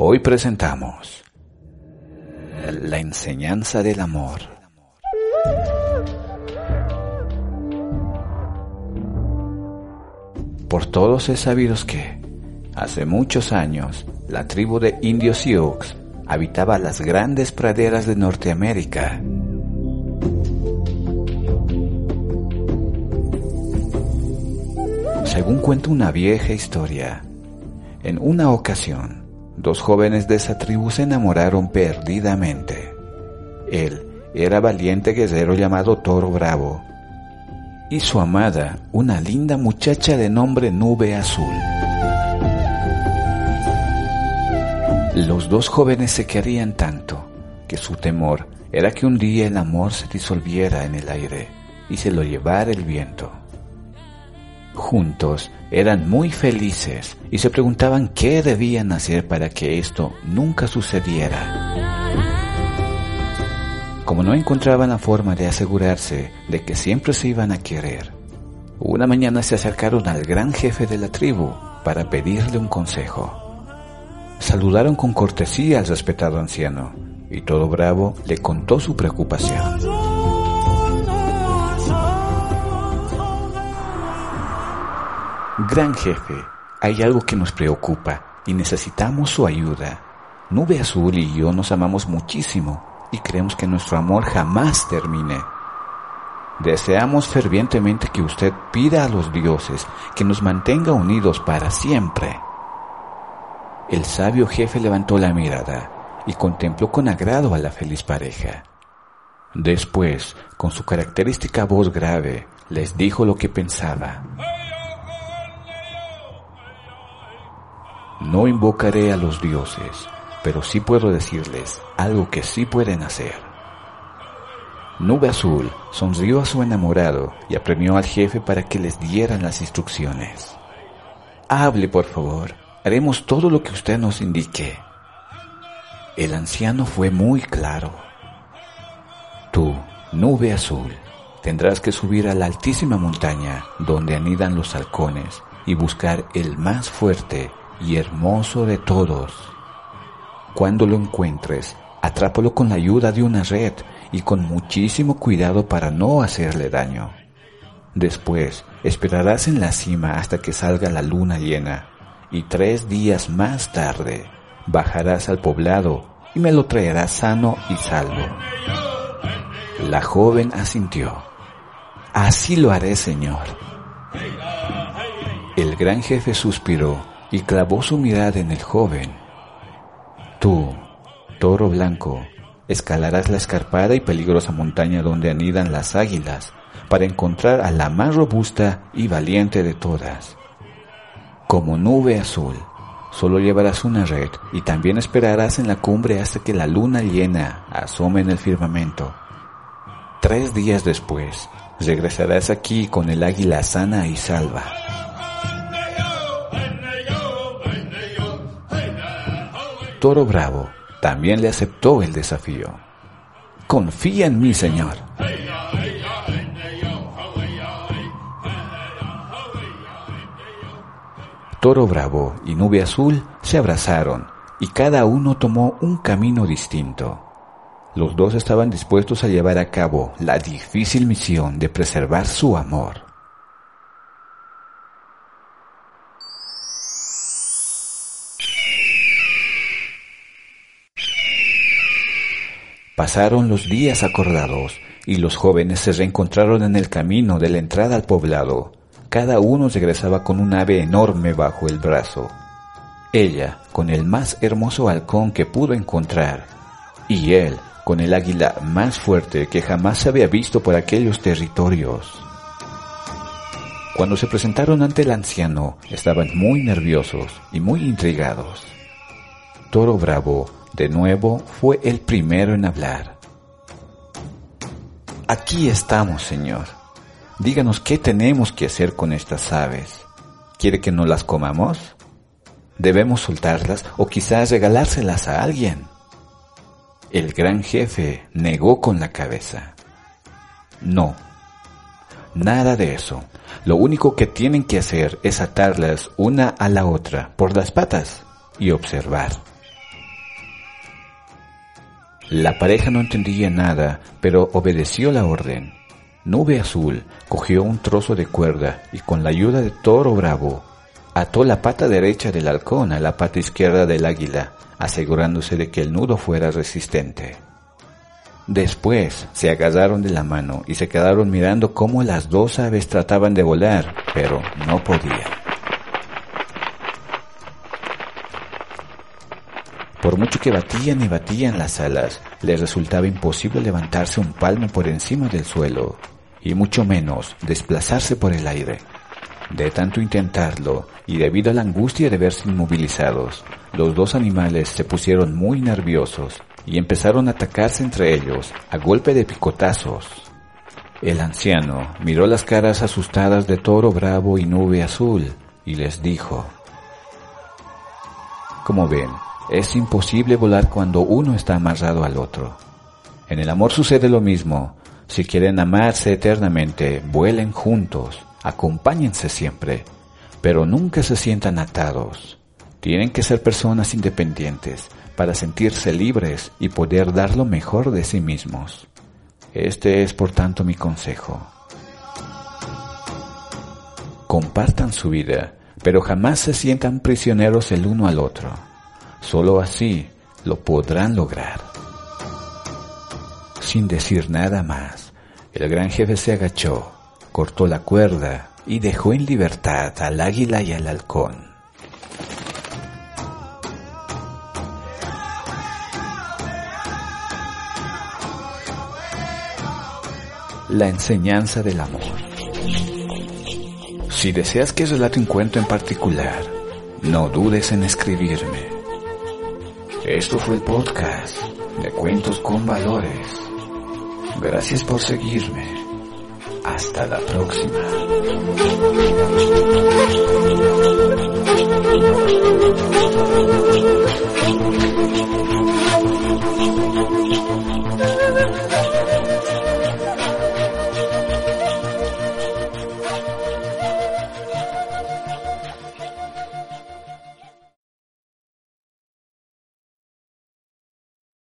Hoy presentamos la enseñanza del amor. Por todos es sabido que, hace muchos años, la tribu de indios Sioux habitaba las grandes praderas de Norteamérica. Según cuenta una vieja historia, en una ocasión, dos jóvenes de esa tribu se enamoraron perdidamente. Él era valiente guerrero llamado Toro Bravo y su amada una linda muchacha de nombre Nube Azul. Los dos jóvenes se querían tanto que su temor era que un día el amor se disolviera en el aire y se lo llevara el viento. Juntos eran muy felices y se preguntaban qué debían hacer para que esto nunca sucediera. Como no encontraban la forma de asegurarse de que siempre se iban a querer, una mañana se acercaron al gran jefe de la tribu para pedirle un consejo. Saludaron con cortesía al respetado anciano y todo bravo le contó su preocupación. Gran jefe, hay algo que nos preocupa y necesitamos su ayuda. Nube Azul y yo nos amamos muchísimo y creemos que nuestro amor jamás termine. Deseamos fervientemente que usted pida a los dioses que nos mantenga unidos para siempre. El sabio jefe levantó la mirada y contempló con agrado a la feliz pareja. Después, con su característica voz grave, les dijo lo que pensaba. No invocaré a los dioses, pero sí puedo decirles algo que sí pueden hacer. Nube Azul sonrió a su enamorado y apremió al jefe para que les dieran las instrucciones. Hable, por favor. Haremos todo lo que usted nos indique. El anciano fue muy claro. Tú, Nube Azul, tendrás que subir a la altísima montaña donde anidan los halcones y buscar el más fuerte y hermoso de todos. Cuando lo encuentres, atrápalo con la ayuda de una red y con muchísimo cuidado para no hacerle daño. Después, esperarás en la cima hasta que salga la luna llena y tres días más tarde bajarás al poblado y me lo traerás sano y salvo. La joven asintió. Así lo haré, señor. El gran jefe suspiró y clavó su mirada en el joven. Tú, toro blanco, escalarás la escarpada y peligrosa montaña donde anidan las águilas para encontrar a la más robusta y valiente de todas. Como nube azul, solo llevarás una red y también esperarás en la cumbre hasta que la luna llena asome en el firmamento. Tres días después, regresarás aquí con el águila sana y salva. Toro Bravo también le aceptó el desafío. Confía en mí, Señor. Toro Bravo y Nube Azul se abrazaron y cada uno tomó un camino distinto. Los dos estaban dispuestos a llevar a cabo la difícil misión de preservar su amor. Pasaron los días acordados y los jóvenes se reencontraron en el camino de la entrada al poblado. Cada uno regresaba con un ave enorme bajo el brazo. Ella con el más hermoso halcón que pudo encontrar y él con el águila más fuerte que jamás se había visto por aquellos territorios. Cuando se presentaron ante el anciano, estaban muy nerviosos y muy intrigados. Toro Bravo, de nuevo, fue el primero en hablar. Aquí estamos, Señor. Díganos qué tenemos que hacer con estas aves. ¿Quiere que no las comamos? ¿Debemos soltarlas o quizás regalárselas a alguien? El gran jefe negó con la cabeza. No, nada de eso. Lo único que tienen que hacer es atarlas una a la otra por las patas y observar. La pareja no entendía nada, pero obedeció la orden. Nube Azul cogió un trozo de cuerda y con la ayuda de Toro Bravo ató la pata derecha del halcón a la pata izquierda del águila, asegurándose de que el nudo fuera resistente. Después se agarraron de la mano y se quedaron mirando cómo las dos aves trataban de volar, pero no podían. Por mucho que batían y batían las alas, les resultaba imposible levantarse un palmo por encima del suelo, y mucho menos desplazarse por el aire. De tanto intentarlo, y debido a la angustia de verse inmovilizados, los dos animales se pusieron muy nerviosos y empezaron a atacarse entre ellos a golpe de picotazos. El anciano miró las caras asustadas de Toro Bravo y Nube Azul y les dijo, Como ven, es imposible volar cuando uno está amarrado al otro. En el amor sucede lo mismo. Si quieren amarse eternamente, vuelen juntos, acompáñense siempre, pero nunca se sientan atados. Tienen que ser personas independientes para sentirse libres y poder dar lo mejor de sí mismos. Este es por tanto mi consejo. Compartan su vida, pero jamás se sientan prisioneros el uno al otro. Solo así lo podrán lograr. Sin decir nada más, el gran jefe se agachó, cortó la cuerda y dejó en libertad al águila y al halcón. La enseñanza del amor. Si deseas que relate un cuento en particular, no dudes en escribirme. Esto fue el podcast de Cuentos con Valores. Gracias por seguirme. Hasta la próxima.